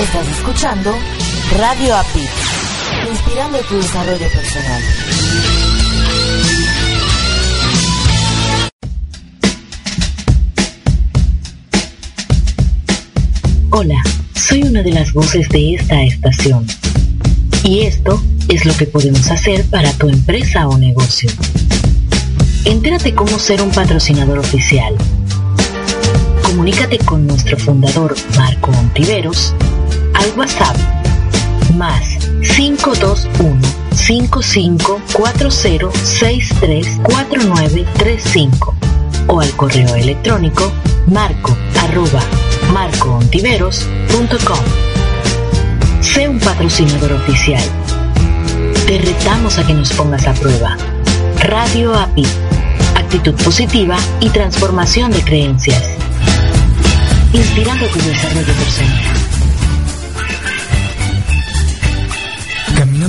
Estás escuchando Radio API, inspirando tu desarrollo personal. Hola, soy una de las voces de esta estación. Y esto es lo que podemos hacer para tu empresa o negocio. Entérate cómo ser un patrocinador oficial. Comunícate con nuestro fundador Marco Ontiveros al WhatsApp más 521 5540634935 o al correo electrónico marco arroba marcoontiveros.com. Sé un patrocinador oficial. Te retamos a que nos pongas a prueba. Radio API. Actitud positiva y transformación de creencias. Inspirando tu desarrollo personal.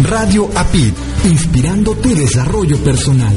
Radio APID, inspirando tu desarrollo personal.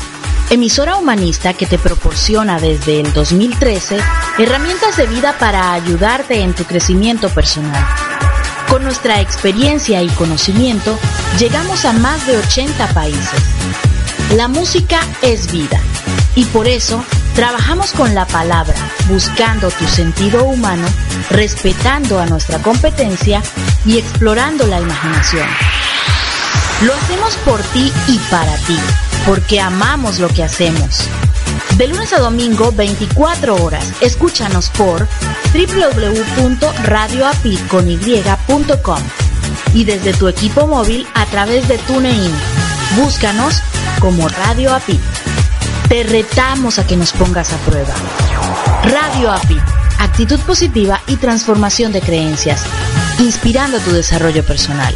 emisora humanista que te proporciona desde el 2013 herramientas de vida para ayudarte en tu crecimiento personal. Con nuestra experiencia y conocimiento, llegamos a más de 80 países. La música es vida y por eso trabajamos con la palabra, buscando tu sentido humano, respetando a nuestra competencia y explorando la imaginación. Lo hacemos por ti y para ti, porque amamos lo que hacemos. De lunes a domingo, 24 horas. Escúchanos por www.radioapid.com y desde tu equipo móvil a través de TuneIn. Búscanos como Radio Apid. Te retamos a que nos pongas a prueba. Radio Apid. Actitud positiva y transformación de creencias. Inspirando tu desarrollo personal.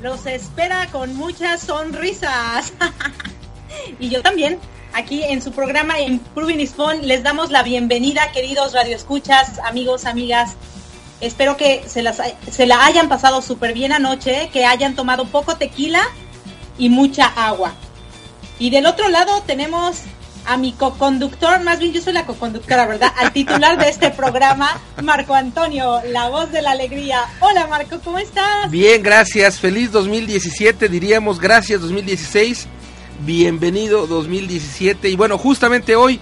Los espera con muchas sonrisas. y yo también. Aquí en su programa Improving is Fun les damos la bienvenida, queridos radioescuchas, amigos, amigas. Espero que se, las, se la hayan pasado súper bien anoche, que hayan tomado poco tequila y mucha agua. Y del otro lado tenemos a mi co-conductor, más bien yo soy la co-conductora, ¿verdad? Al titular de este programa, Marco Antonio, la voz de la alegría. Hola Marco, ¿cómo estás? Bien, gracias. Feliz 2017, diríamos gracias 2016. Bienvenido 2017. Y bueno, justamente hoy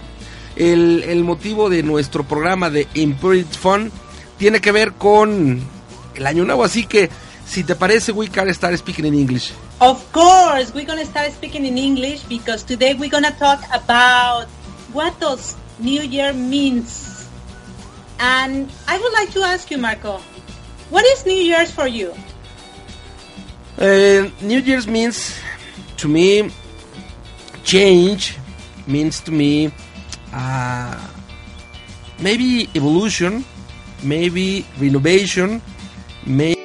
el, el motivo de nuestro programa de Improved Fun tiene que ver con el año nuevo, así que si te parece, we can start speaking in English. Of course, we're going to start speaking in English because today we're going to talk about what does New Year means. And I would like to ask you, Marco, what is New Year's for you? Uh, New Year's means to me change means to me uh, maybe evolution, maybe renovation, maybe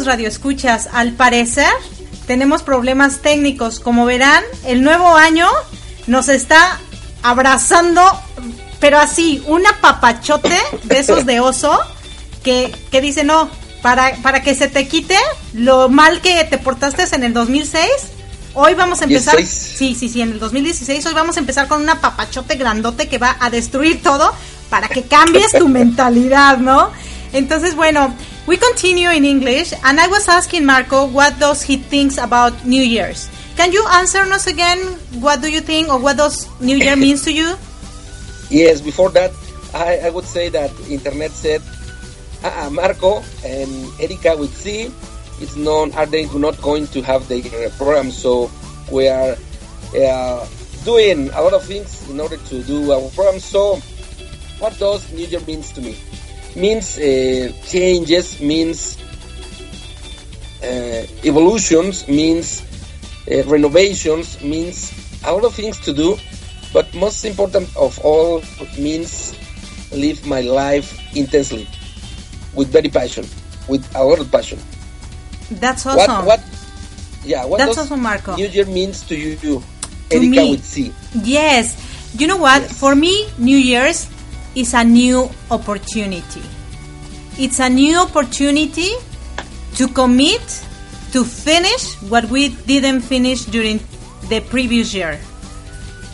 queridos radioescuchas? Al parecer tenemos problemas técnicos. Como verán, el nuevo año nos está abrazando, pero así, una papachote de esos de oso que, que dice, no, para, para que se te quite lo mal que te portaste en el 2006. Hoy vamos a empezar, 16. sí, sí, sí, en el 2016, hoy vamos a empezar con una papachote grandote que va a destruir todo para que cambies tu mentalidad, ¿no? Entonces, bueno, we continue in English, and I was asking Marco what does he thinks about New Year's. Can you answer us again? What do you think, or what does New Year means to you? Yes, before that, I, I would say that internet said, uh, Marco and Erika with C, it's known are they not going to have their uh, program, so we are uh, doing a lot of things in order to do our program. So, what does New Year means to me? Means uh, changes, means uh, evolutions, means uh, renovations, means a lot of things to do but most important of all means live my life intensely with very passion with a lot of passion That's awesome. what what yeah what That's does awesome, Marco. new year means to you To erika me. with c Yes. You know what? Yes. For me, New Year's is a new opportunity. It's a new opportunity to commit to finish what we didn't finish during the previous year.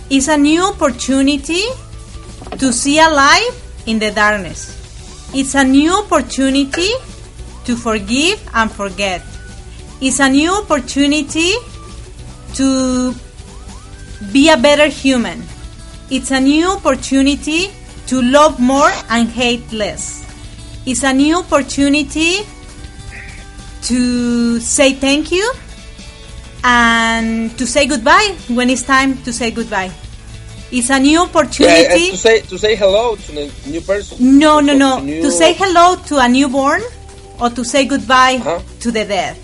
It's a new opportunity to see a light in the darkness. It's a new opportunity to forgive and forget. It's a new opportunity to be a better human. It's a new opportunity to love more and hate less. It's a new opportunity to say thank you and to say goodbye when it's time to say goodbye. It's a new opportunity. and to say to say hello to a new person no, no, To no. new- To say hello to a newborn or to say goodbye Uh-huh. to the dead.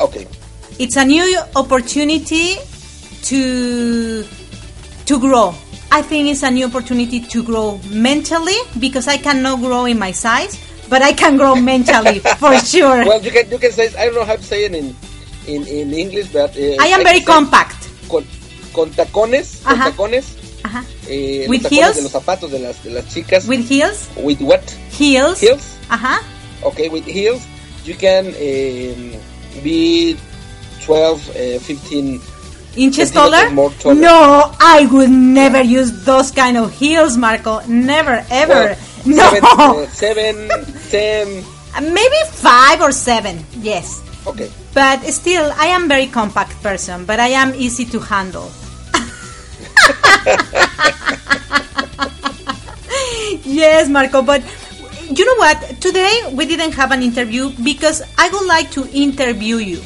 okay it's a new opportunity to to grow. I think it's a new opportunity to grow mentally because I cannot grow in my size, but I can grow mentally for sure. well you can you can say i don't know how to say it in in, in english but uh, I am can very compact. con, con tacones con Ajá. tacones Ajá. eh, With los tacones heels? de los zapatos de las de las chicas With heels, with what heels, heels uh-huh. okay with heels you can um, be 12 uh, 15 inches taller. taller. No, I would never use those kind of heels, Marco. Never, ever. well, no, seven, uh, seven, maybe five or seven. Yes. okay But still, I am very compact person, but I am easy to handle. yes, Marco, but you know what? Today we didn't have an interview because I would like to interview you.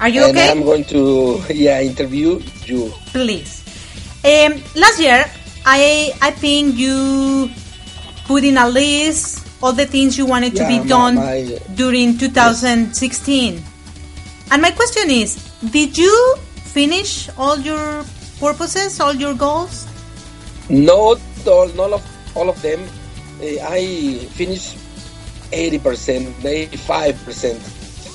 Are you and okay? i'm going to yeah interview you Please. Um, last year, I I think you put in a list all the things you wanted to be done my- during 2016. And my question is, did you finish all your purposes, all your goals? not all, not of all of them uh, i finished 80% 85%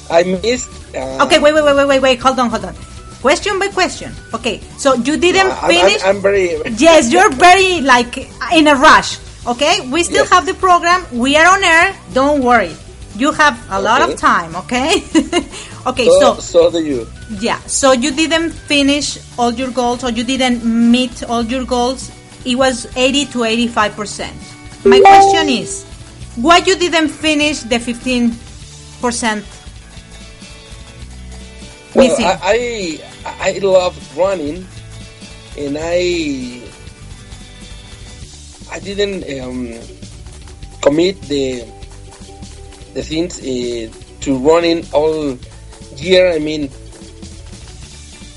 i missed uh, Okay, wait, wait, wait, wait, wait, wait. Hold on, hold on. question by question. Okay, so you didn't I'm- I'm- finish. I'm very- yes, you're very like in a rush. Okay, we still Yes. have the program. We are on air. Don't worry. You have a lot of time. Okay. okay, So, so so do you. yeah, so you didn't finish all your goals, or you didn't meet all your goals. It was 80 to 85 percent. My question is, why you didn't finish the 15 percent? Well. I, I I love running, and I I didn't um, commit the the things uh, to running all year. I mean,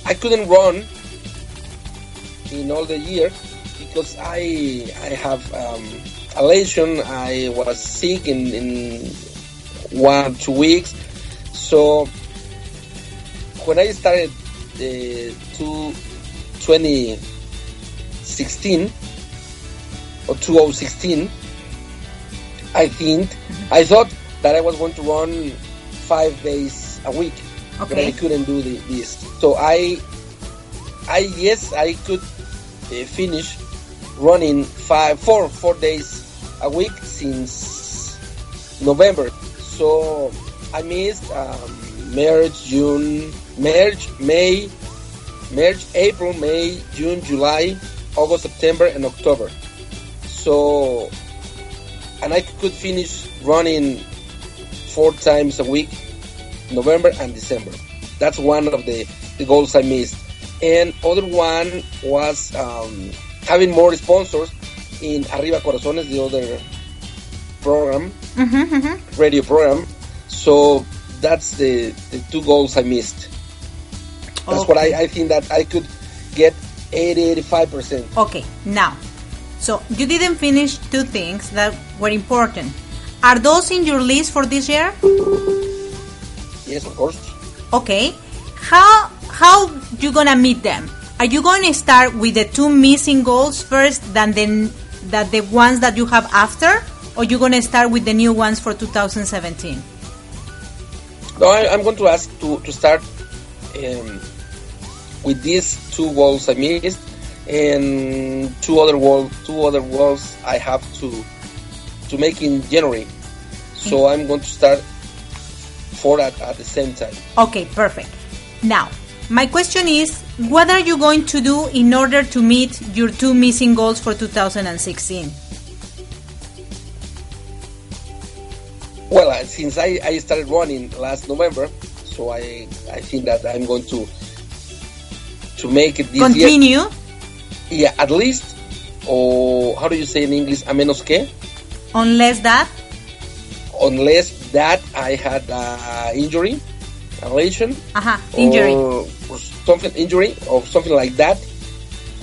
I couldn't run in all the year because I I have um, a lesion. I was sick in in one two weeks, so when I started uh, to 2016 or 2016, I think I thought that I was going to run five days a week, but I couldn't do the, this. So I, I yes, I could uh, finish running five, four, four days a week since November. So I missed um, March, June, March, May, March, April, May, June, July, August, September, and October. So, and I could finish running four times a week, November and December. That's one of the, the goals I missed. And other one was um, having more sponsors in Arriba Corazones, the other program, radio program. So that's the, the two goals I missed. That's what I, I think that I could get 80 85%. Okay, now, so you didn't finish two things that were important. Are those in your list for this year? Yes, of course. Okay. How how you gonna meet them? Are you going to start with the two missing goals first, than then that the ones that you have after, or you gonna start with the new ones for 2017? No, I, I'm going to ask to, to start um, with these two goals I missed and two other wall, two other goals I have to to make in January. So I'm going to start four at, at the same time. Okay, perfect. Now, my question is, what are you going to do in order to meet your two missing goals for 2016? Well, uh, since I, I started running last November, so I I think that I'm going to to make it this year. Continue. Yeah, at least, or how do you say in English? A menos que, Unless that, unless that I had uh, injury, a lesion, uh injury. or, or something injury or something like that.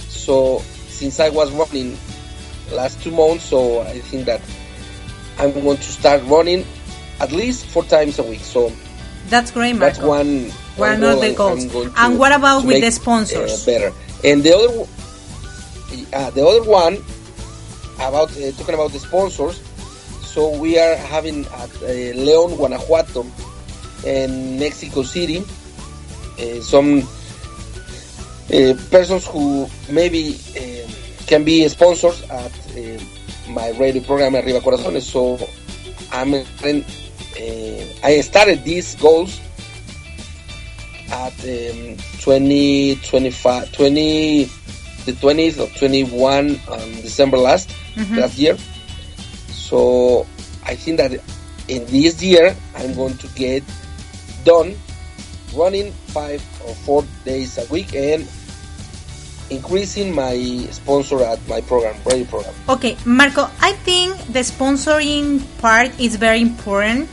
So since I was running last two months, so I think that I'm going to start running at least four times a week. So That's great, that's Marco. What one are goal the goals? I'm And what about with the sponsors? uh, better. And the other, uh, the other one about uh, talking about the sponsors. So we are having at uh, León, Guanajuato, and Mexico City uh, some uh, persons who maybe can be sponsors at uh, my radio program Arriba Corazones. So I'm uh, I started these goals at um, 20, 25, 20, the 20th or 21 um, December last last year. So I think that in this year I'm going to get done running five or four days a week and increasing my sponsor at my program, radio program. Okay, Marco, I think the sponsoring part is very important.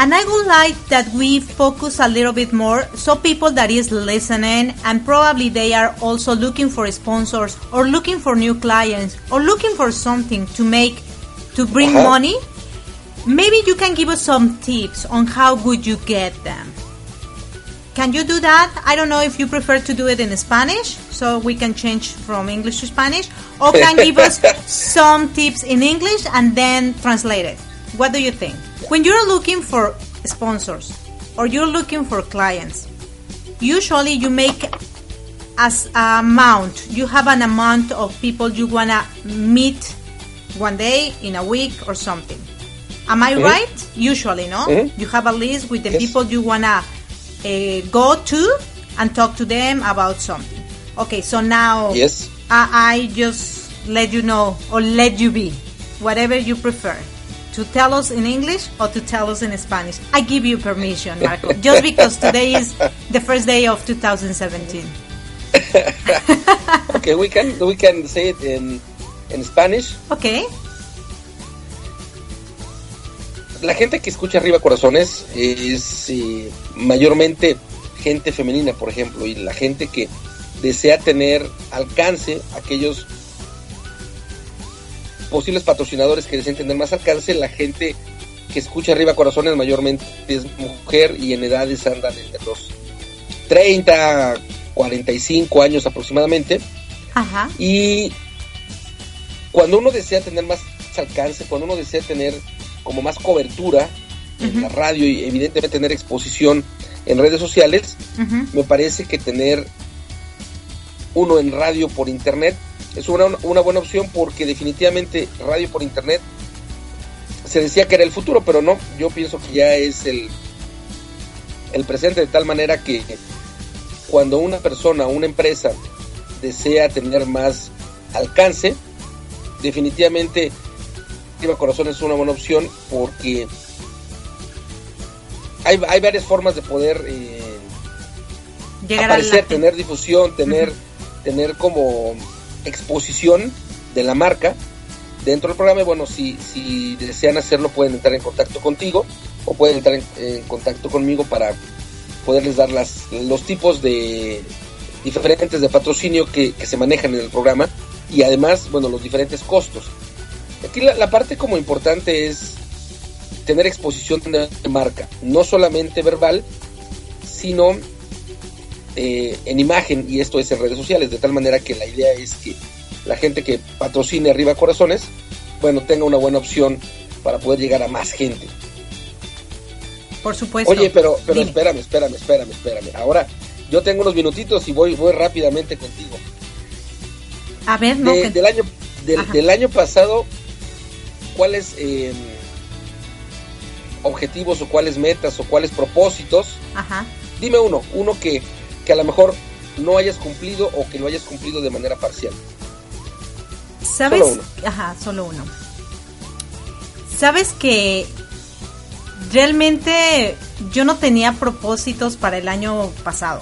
And I would like that we focus a little bit more so people that is listening and probably they are also looking for sponsors or looking for new clients or looking for something to make to bring Uh-huh. money. Maybe you can give us some tips on how would you get them. Can you do that? I don't know if you prefer to do it in Spanish, so we can change from English to Spanish, or can give us some tips in English and then translate it. What do you think? When you're looking for sponsors or you're looking for clients, usually you make as a amount. You have an amount of people you wanna meet one day, in a week, or something. Am I Mhm. right? Usually, no? Mhm. You have a list with the Yes. people you wanna uh, go to and talk to them about something. Okay, so now Yes. I, I just let you know or let you be, whatever you prefer. To tell us in English or to tell us in Spanish. I give you permission, Marco, just because today is the first day of 2017. Okay, we can we can say it in in Spanish. Okay. La gente que escucha arriba corazones es eh, mayormente gente femenina, por ejemplo, y la gente que desea tener alcance, aquellos posibles patrocinadores que deseen tener más alcance, la gente que escucha arriba corazones mayormente es mujer y en edades andan entre los 30, 45 años aproximadamente. Ajá. Y cuando uno desea tener más alcance, cuando uno desea tener como más cobertura en la radio y evidentemente tener exposición en redes sociales, me parece que tener uno en radio por internet. Es una, una buena opción porque definitivamente radio por internet se decía que era el futuro, pero no, yo pienso que ya es el, el presente de tal manera que cuando una persona, una empresa desea tener más alcance, definitivamente Corazón es una buena opción porque hay, hay varias formas de poder eh, Llegar aparecer, tener difusión, tener, tener como exposición de la marca dentro del programa. Y bueno, si, si desean hacerlo, pueden entrar en contacto contigo o pueden entrar en, contacto conmigo para poderles dar las, los tipos de diferentes de patrocinio que, se manejan en el programa y además, bueno, los diferentes costos. Aquí la parte como importante es tener exposición de marca, no solamente verbal, sino eh, en imagen, y esto es en redes sociales, de tal manera que la idea es que la gente que patrocine arriba corazones, bueno, tenga una buena opción para poder llegar a más gente. Por supuesto. Oye, pero, pero Dime. espérame, espérame, espérame, espérame. Ahora, yo tengo unos minutitos y voy, voy rápidamente contigo. A ver, no, De- que- del año del año pasado cuáles eh, objetivos o cuáles metas o cuáles propósitos Ajá. dime uno uno que, que a lo mejor no hayas cumplido o que lo hayas cumplido de manera parcial ¿Sabes? Solo uno. Ajá, solo uno. ¿Sabes que realmente yo no tenía propósitos para el año pasado?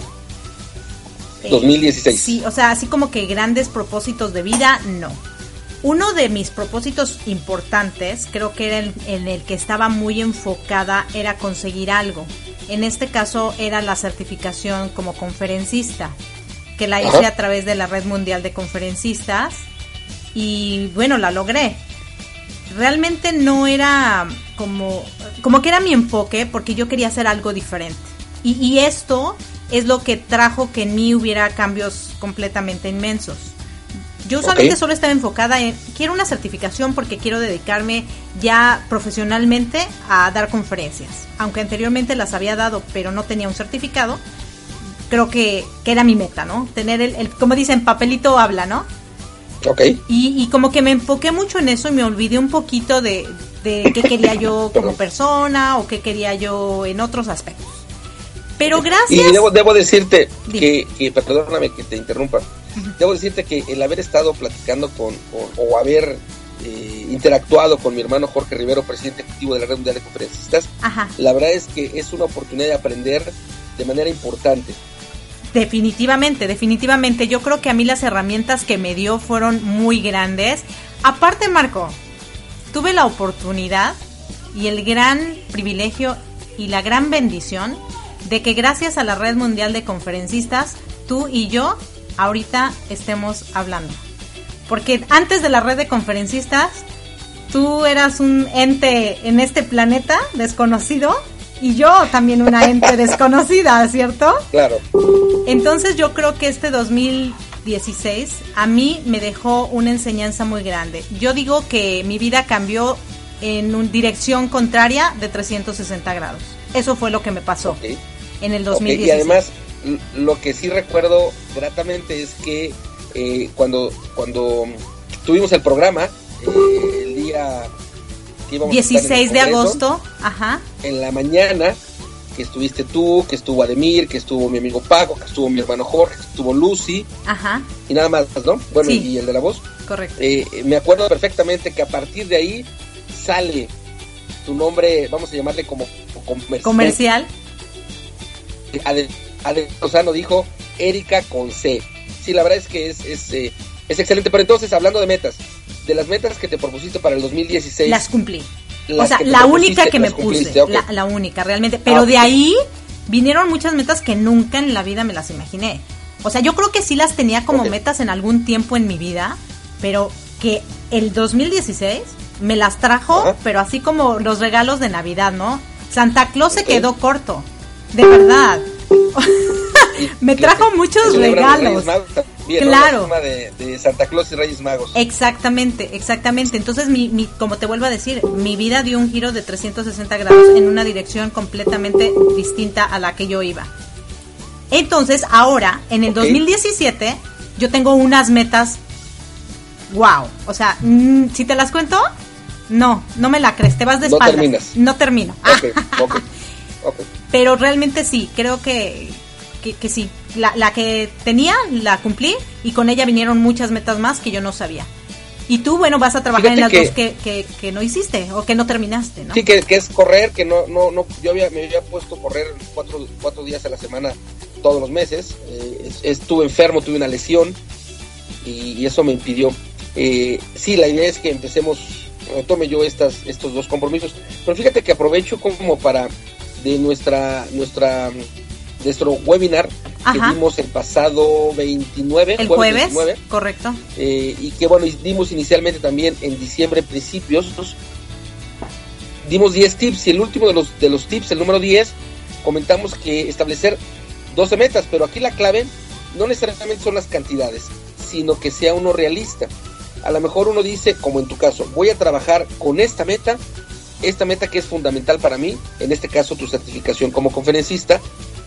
Eh, 2016 Sí, o sea, así como que grandes propósitos de vida, no. Uno de mis propósitos importantes, creo que era el, en el que estaba muy enfocada, era conseguir algo. En este caso era la certificación como conferencista, que la hice a través de la Red Mundial de Conferencistas y bueno, la logré. Realmente no era como, como que era mi enfoque porque yo quería hacer algo diferente. Y, y esto es lo que trajo que en mí hubiera cambios completamente inmensos. Yo usualmente solo estaba enfocada en, quiero una certificación porque quiero dedicarme ya profesionalmente a dar conferencias. Aunque anteriormente las había dado, pero no tenía un certificado, creo que, que era mi meta, ¿no? Tener el, el- como dicen, papelito habla, ¿no? ok Y, y como que me enfoqué mucho en eso y me olvidé un poquito de, de qué quería yo como persona o qué quería yo en otros aspectos. Pero gracias. y debo, debo decirte Dime. que, que perdóname que te interrumpa debo decirte que el haber estado platicando con, con- o haber eh, interactuado con mi hermano Jorge Rivero presidente ejecutivo de la red mundial de conferencistas Ajá, la verdad es que es una oportunidad de aprender de manera importante definitivamente, definitivamente. Yo creo que a mí las herramientas que me dio fueron muy grandes. Aparte, Marco, tuve la oportunidad y el gran privilegio y la gran bendición de que gracias a la Red Mundial de Conferencistas, tú y yo ahorita estemos hablando. Porque antes de la red de conferencistas, tú eras un ente en este planeta desconocido y yo también una ente desconocida, ¿cierto? claro Entonces yo creo que este 2016 a mí me dejó una enseñanza muy grande. Yo digo que mi vida cambió en una dirección contraria de 360 grados. Eso fue lo que me pasó en el Ok, 2016. y además lo que sí recuerdo gratamente es que eh, cuando, cuando tuvimos el programa, eh, el día que íbamos 16 de agosto, ajá. En la mañana, que estuviste tú, que estuvo Ademir, que estuvo mi amigo Paco, que estuvo mi hermano Jorge, que estuvo Lucy. Ajá. Y nada más, ¿no? Bueno, y el de la voz. Correcto. Eh, me acuerdo perfectamente que a partir de ahí sale tu nombre, vamos a llamarle como comercial. Comercial. Ade, Lozano dijo Erika con C. Sí, la verdad es que es, es, eh, es excelente. Pero entonces, hablando de metas, de las metas que te propusiste para el 2016. Las cumplí. o sea, la única que me puse. La, única, realmente. Pero ah, de ahí vinieron muchas metas que nunca en la vida me las imaginé. O sea, yo creo que sí las tenía como metas en algún tiempo en mi vida, pero que el 2016 me las trajo, pero así como los regalos de Navidad, ¿no? Santa Claus se quedó corto, de verdad. me trajo muchos regalos. claro. De, Santa Claus y Reyes Magos. Exactamente, exactamente. Entonces, mi, mi, como te vuelvo a decir, mi vida dio un giro de 360 grados en una dirección completamente distinta a la que yo iba. Entonces, ahora, en el 2017, yo tengo unas metas. Wow. O sea, mm, si te las cuento, no, no me la crees. Te vas de espaldas. No terminas. No termino. Pero realmente sí, creo que, que, sí. La, la, que tenía, la cumplí y con ella vinieron muchas metas más que yo no sabía. Y tú, bueno, vas a trabajar en las dos que, que, no hiciste o que no terminaste, ¿no? Sí, que, es correr, que no, no, no, yo había, me había puesto a correr cuatro, cuatro días a la semana todos los meses. Eh, estuve enfermo, tuve una lesión y, eso me impidió. Eh, sí, la idea es que empecemos, tome yo estas, estos dos compromisos, pero fíjate que aprovecho como para de nuestra, nuestra, nuestro webinar que dimos el pasado 29, el jueves, correcto. Eh, y que bueno, dimos inicialmente también en diciembre principios, dimos 10 tips y el último de los, de los tips, el número 10, comentamos que establecer 12 metas, pero aquí la clave no necesariamente son las cantidades, sino que sea uno realista. A lo mejor uno dice, como en tu caso, voy a trabajar con esta meta esta meta que es fundamental para mí, en este caso tu certificación como conferencista,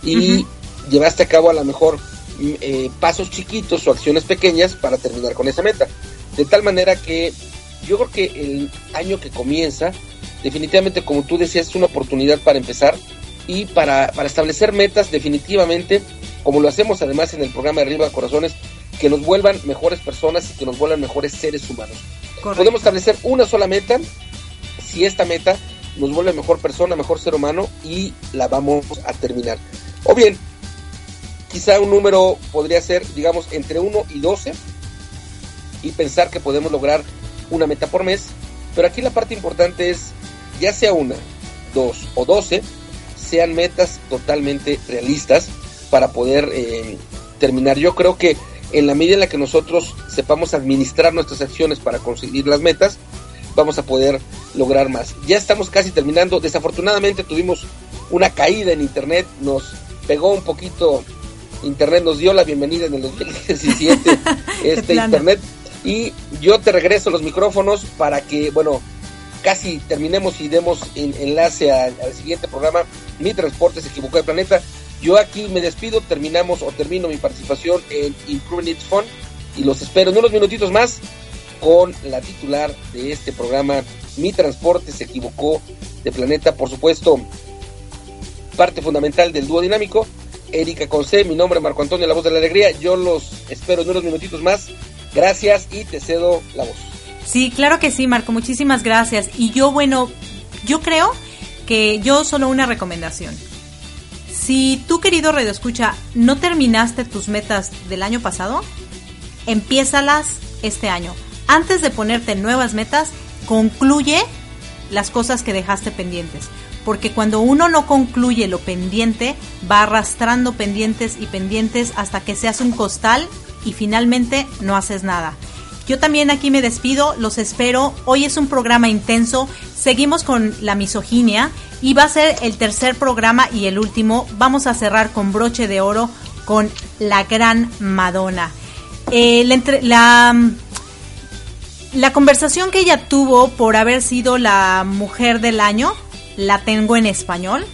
y llevaste a cabo a lo mejor mm, eh, pasos chiquitos o acciones pequeñas para terminar con esa meta. De tal manera que yo creo que el año que comienza, definitivamente como tú decías, es una oportunidad para empezar y para, para establecer metas definitivamente, como lo hacemos además en el programa de Arriba Corazones, que nos vuelvan mejores personas y que nos vuelvan mejores seres humanos. Podemos establecer una sola meta si esta meta nos vuelve mejor persona, mejor ser humano y la vamos a terminar. O bien, quizá un número podría ser, digamos, entre 1 y 12 y pensar que podemos lograr una meta por mes. Pero aquí la parte importante es, ya sea una, dos o 12, sean metas totalmente realistas para poder eh, terminar. Yo creo que en la medida en la que nosotros sepamos administrar nuestras acciones para conseguir las metas, vamos a poder lograr más. Ya estamos casi terminando. Desafortunadamente tuvimos una caída en internet, nos pegó un poquito internet, nos dio la bienvenida en el 2017 este internet y yo te regreso los micrófonos para que, bueno, casi terminemos y demos enlace al, siguiente programa. Mi transporte se equivocó de planeta. Yo aquí me despido, terminamos o termino mi participación en Improving It's Fun y los espero en unos minutitos más con la titular de este programa, Mi Transporte se equivocó de planeta, por supuesto, parte fundamental del dúo dinámico, Erika Conce, mi nombre es Marco Antonio, la voz de la alegría, yo los espero en unos minutitos más, gracias y te cedo la voz. Sí, claro que sí, Marco, muchísimas gracias. Y yo, bueno, yo creo que yo solo una recomendación. Si tú, querido Radio Escucha, no terminaste tus metas del año pasado, empiézalas este año antes de ponerte nuevas metas, concluye las cosas que dejaste pendientes. Porque cuando uno no concluye lo pendiente, va arrastrando pendientes y pendientes hasta que seas un costal y finalmente no haces nada. Yo también aquí me despido, los espero. Hoy es un programa intenso. Seguimos con la misoginia y va a ser el tercer programa y el último. Vamos a cerrar con broche de oro con la gran Madonna. Eh, la la conversación que ella tuvo por haber sido la mujer del año la tengo en español.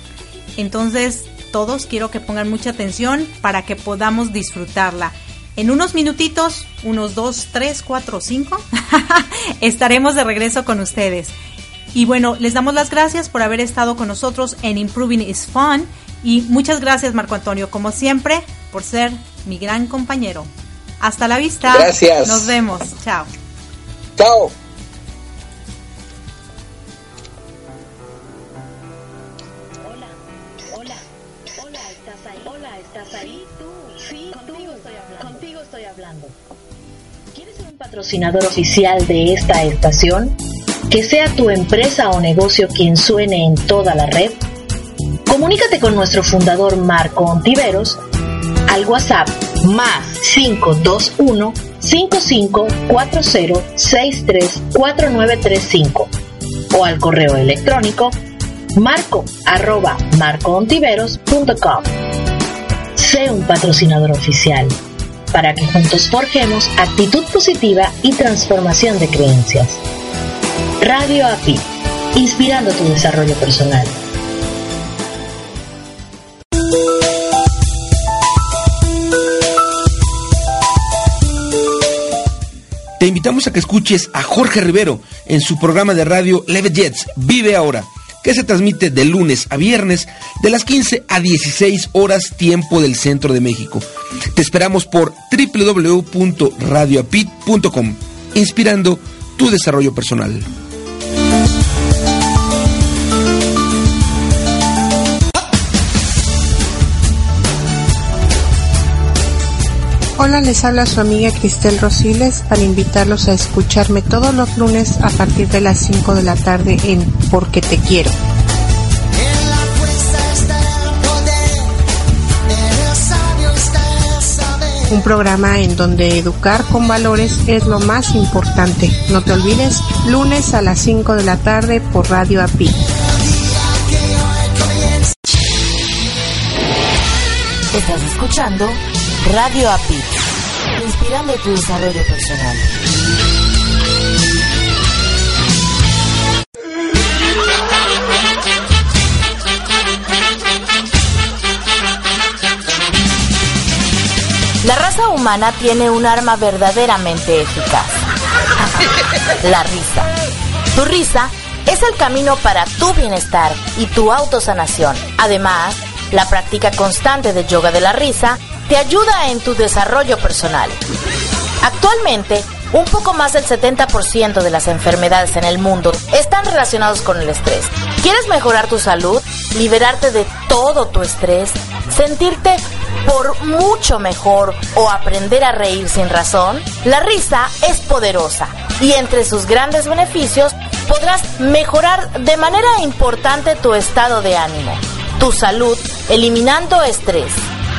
Entonces, todos, quiero que pongan mucha atención para que podamos disfrutarla. En unos minutitos, unos dos, tres, cuatro, cinco, estaremos de regreso con ustedes. Y bueno, les damos las gracias por haber estado con nosotros en Improving is Fun. Y muchas gracias, Marco Antonio, como siempre, por ser mi gran compañero. Hasta la vista. Gracias. Nos vemos. Chao. Chao. Hola, hola, hola, estás ahí, hola, estás ahí, tú, sí, contigo estoy hablando, contigo estoy hablando. ¿Quieres ser un patrocinador oficial de esta estación? Que sea tu empresa o negocio quien suene en toda la red. Comunícate con nuestro fundador Marco Ontiveros al WhatsApp más 521 5540 634935 o al correo electrónico marco arroba marcoontiveros.com. Sé un patrocinador oficial para que juntos forjemos actitud positiva y transformación de creencias. Radio API, inspirando tu desarrollo personal. Te invitamos a que escuches a Jorge Rivero en su programa de radio Leve Jets, Vive Ahora, que se transmite de lunes a viernes de las 15 a 16 horas tiempo del centro de México. Te esperamos por www.radioapit.com, inspirando tu desarrollo personal. Hola, les habla su amiga Cristel Rosiles para invitarlos a escucharme todos los lunes a partir de las 5 de la tarde en Porque Te Quiero. Un programa en donde educar con valores es lo más importante. No te olvides, lunes a las 5 de la tarde por Radio API. Estás escuchando Radio API, inspirando tu desarrollo personal. La raza humana tiene un arma verdaderamente eficaz. La risa. Tu risa es el camino para tu bienestar y tu autosanación. Además, la práctica constante de yoga de la risa te ayuda en tu desarrollo personal. Actualmente, un poco más del 70% de las enfermedades en el mundo están relacionados con el estrés. ¿Quieres mejorar tu salud? ¿Liberarte de todo tu estrés? ¿Sentirte por mucho mejor o aprender a reír sin razón? La risa es poderosa y entre sus grandes beneficios podrás mejorar de manera importante tu estado de ánimo, tu salud, eliminando estrés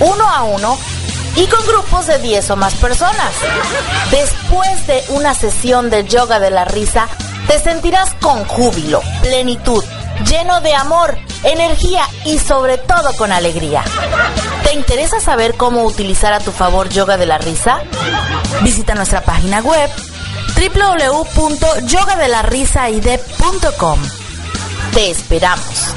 uno a uno y con grupos de 10 o más personas. Después de una sesión de yoga de la risa, te sentirás con júbilo, plenitud, lleno de amor, energía y sobre todo con alegría. ¿Te interesa saber cómo utilizar a tu favor yoga de la risa? Visita nuestra página web www.yogadelarisaide.com. Te esperamos.